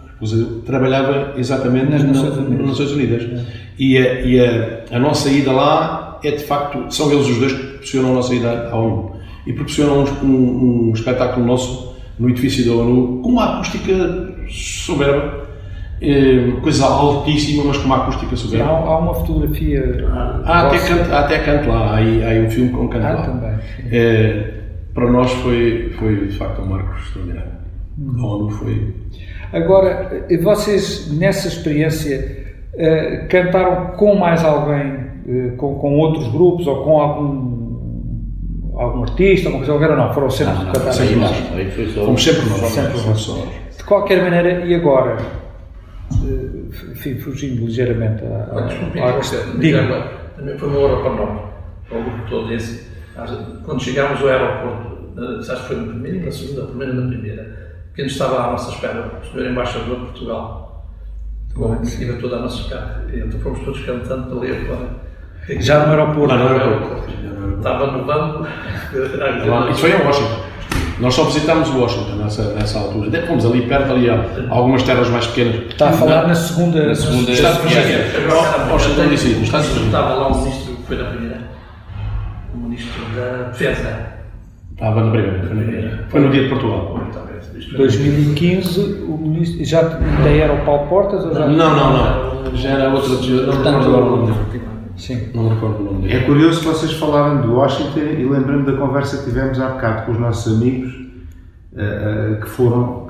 trabalhava exatamente nas Nações Unidas. Nações Unidas. E, a, e a, a, nossa ida lá é de facto, são eles os dois que proporcionam a nossa ida à ONU. E proporcionam um, um, um espetáculo nosso no edifício da ONU com uma acústica soberba. É, coisa altíssima, mas com uma acústica soberba. Há, há uma fotografia. Há até, canto, há até canto lá, há, há um filme com canto ah, lá. Também. É, para nós foi, foi de facto um marco extraordinário. Hum. A ONU foi Agora, vocês nessa experiência uh, cantaram com mais alguém, com, com outros grupos ou com algum algum artista, alguma coisa, ou não, foram sempre não, não, cantar sempre nós. Fomos sempre nós. Sempre nós. De qualquer maneira, e agora, uh, fugindo ligeiramente a, a, a, diga também foi uma hora para nós, para o grupo todo esse. Quando chegámos ao aeroporto, uh, sabes, foi na primeira e na segunda, a primeira na primeira que nos estava à nossa espera, o Sr. Embaixador de Portugal, com a comitiva toda à nossa espera. Então fomos todos cantando para ler fora. Já no aeroporto? no aeroporto. Estava no banco. Isso foi em Washington. Nós só visitámos Washington nessa, nessa altura. Até fomos ali perto, ali há algumas terras mais pequenas. Está a falar na, na segunda. Na segunda. Estado de Virgínia. Washington DC. Estava lá o ministro, foi na primeira. O ministro da Defesa. Estava na primeira. Foi, na primeira. foi no dia de Portugal. 2015, o ministro, já ainda era o Paulo Portas? Ou já... Não, não, não. Já era outro. Não Portanto, Sim. Não me recordo o nome dele. É curioso que vocês falaram de Washington e lembrando da conversa que tivemos há bocado com os nossos amigos uh, uh, que foram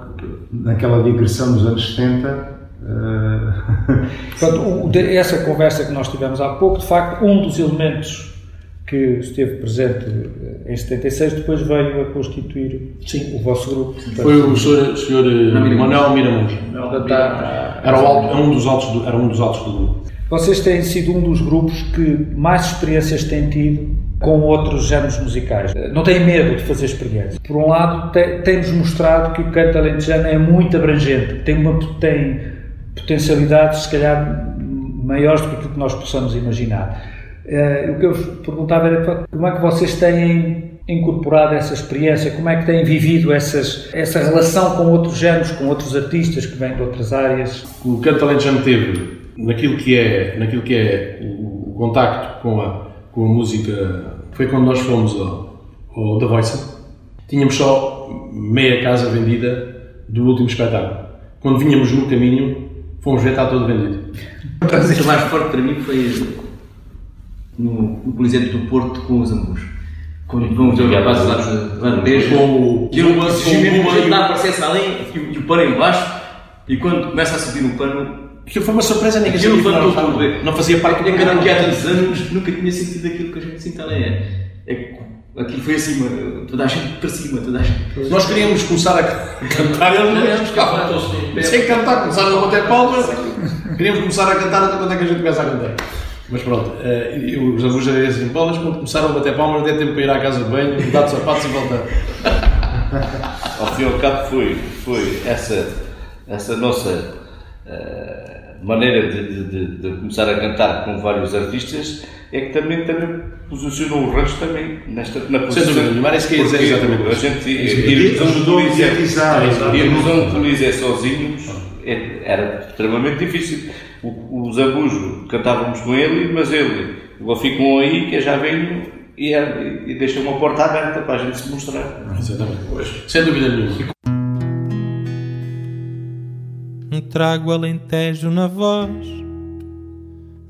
naquela digressão dos anos 70. Uh... Portanto, essa conversa que nós tivemos há pouco, de facto, um dos elementos que esteve presente em 76, depois veio a constituir Sim. o vosso grupo. Portanto, Foi o senhor, senhor Manuel Miramons. Era, alto, um dos altos do, era um dos altos do grupo. Vocês têm sido um dos grupos que mais experiências têm tido com outros géneros musicais. Não têm medo de fazer experiências. Por um lado, tem-nos mostrado que o canto alentejano é muito abrangente, tem, uma, tem potencialidades, se calhar, maiores do que aquilo que nós possamos imaginar. Uh, o que eu vos perguntava era como é que vocês têm incorporado essa experiência, como é que têm vivido essas, essa relação com outros géneros, com outros artistas que vêm de outras áreas? O Canto Alentejano teve, naquilo que é, naquilo que é o, o contacto com a, com a música, foi quando nós fomos ao, ao The Voice, tínhamos só meia casa vendida do último espetáculo. Quando vinhamos no caminho, fomos ver está todo vendido. O mais forte para mim foi no, no Coliseu do Porto com os Ambus. Quando vamos ver a base lá de Vandejo, que eu o dá aparecesse além e o pano em baixo, e quando começa a subir o pano. Aquilo foi uma surpresa, ninguém sabia não, não, não fazia parte do canal. que há tantos anos nunca tinha sentido aquilo que a gente sente além. É, é, aquilo foi acima, toda a gente para cima, toda a gente. Nós queríamos começar a cantar, eles não Sem cantar, começaram a bater palmas. Queríamos começar a cantar até quando é que a gente começa a cantar. Mas pronto, uh, os avós eram assim, bolas, quando começaram a bater palmas, deu tempo para ir à casa de banho, mudar de sapatos e voltar. ao fim e ao cabo foi, foi essa, essa nossa uh, maneira de, de, de, começar a cantar com vários artistas é que também, também posicionou o rancho também nesta, na posição. Sem dúvida, mas é que é exatamente. A gente irmos a um Coliseu sozinhos é, era extremamente difícil. O, o Zambujo cantávamos com ele, mas ele, o ficam aí, que já venho e, é, e deixa uma porta aberta para a gente se mostrar. Exatamente. Pois, sem dúvida nenhuma. Trago alentejo na voz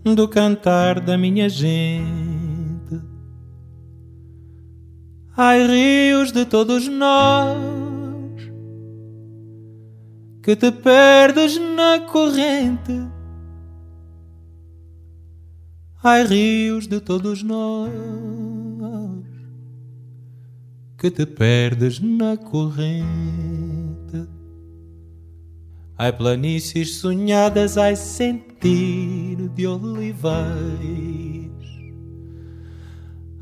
do cantar da minha gente. Ai, rios de todos nós que te perdes na corrente. Ai, rios de todos nós, que te perdes na corrente. Ai, planícies sonhadas, ai, sentir de olivais.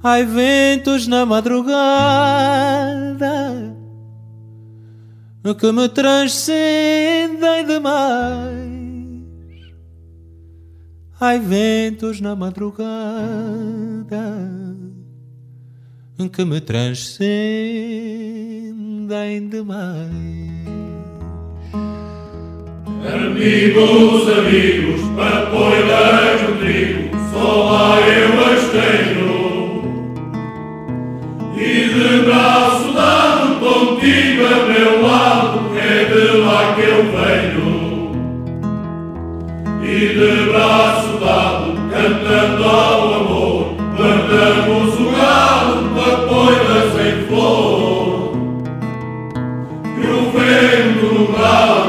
Ai, ventos na madrugada que me transcendem demais. Ai, ventos na madrugada que me transcendem demais. Amigos, amigos, papoilas no trigo, só lá eu as tenho. E de braço dado contigo a meu lado, é de lá que eu venho. E de braço dado, cantando ao amor, guardamos o gado, papoilas em flor. E o vento no brado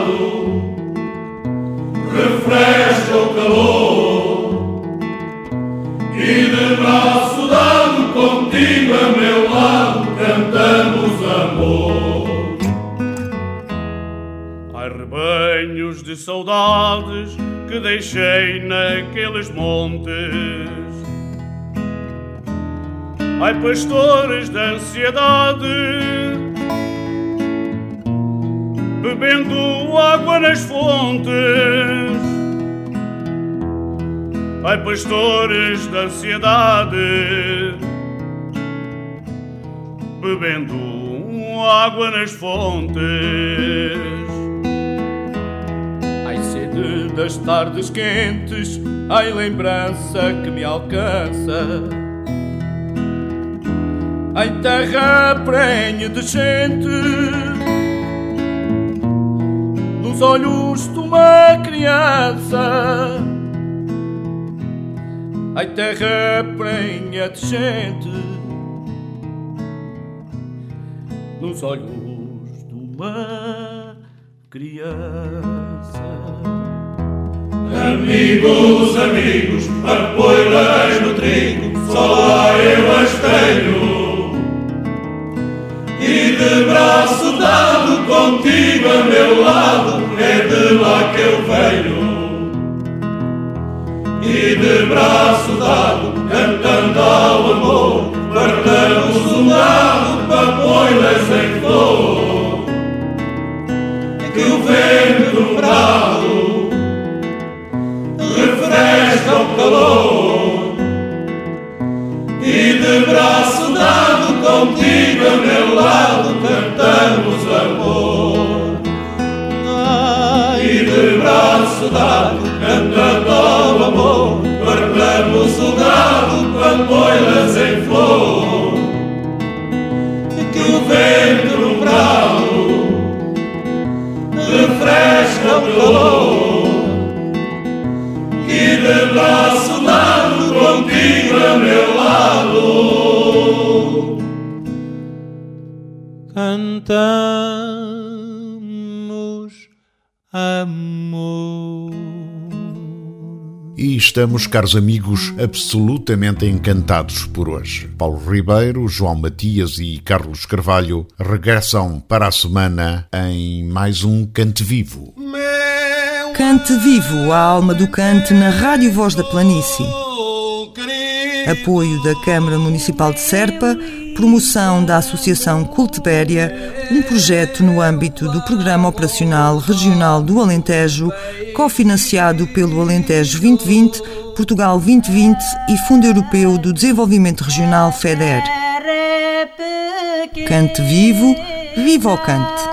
saudades que deixei naqueles montes. Ai, pastores de ansiedade, bebendo água nas fontes. Ai, pastores de ansiedade bebendo água nas fontes. Das tardes quentes, ai, lembrança que me alcança. Ai, terra prenhe de gente, nos olhos de uma criança. Ai, terra prenha de gente nos olhos de uma criança. Amigos, amigos, apoias no trigo, só lá eu as tenho. E de braço dado contigo a meu lado, é de lá que eu venho. E de braço dado, cantando ao amor, guardamos um lado papoilas em estamos, caros amigos, absolutamente encantados por hoje. Paulo Ribeiro, João Matias e Carlos Carvalho regressam para a semana em mais um Cante Vivo. Cante Vivo, a alma do cante na Rádio Voz da Planície. Apoio da Câmara Municipal de Serpa, promoção da Associação Cultibéria, um projeto no âmbito do Programa Operacional Regional do Alentejo, cofinanciado pelo Alentejo 2020, Portugal 2020 e Fundo Europeu do Desenvolvimento Regional FEDER. Cante vivo, viva o cante!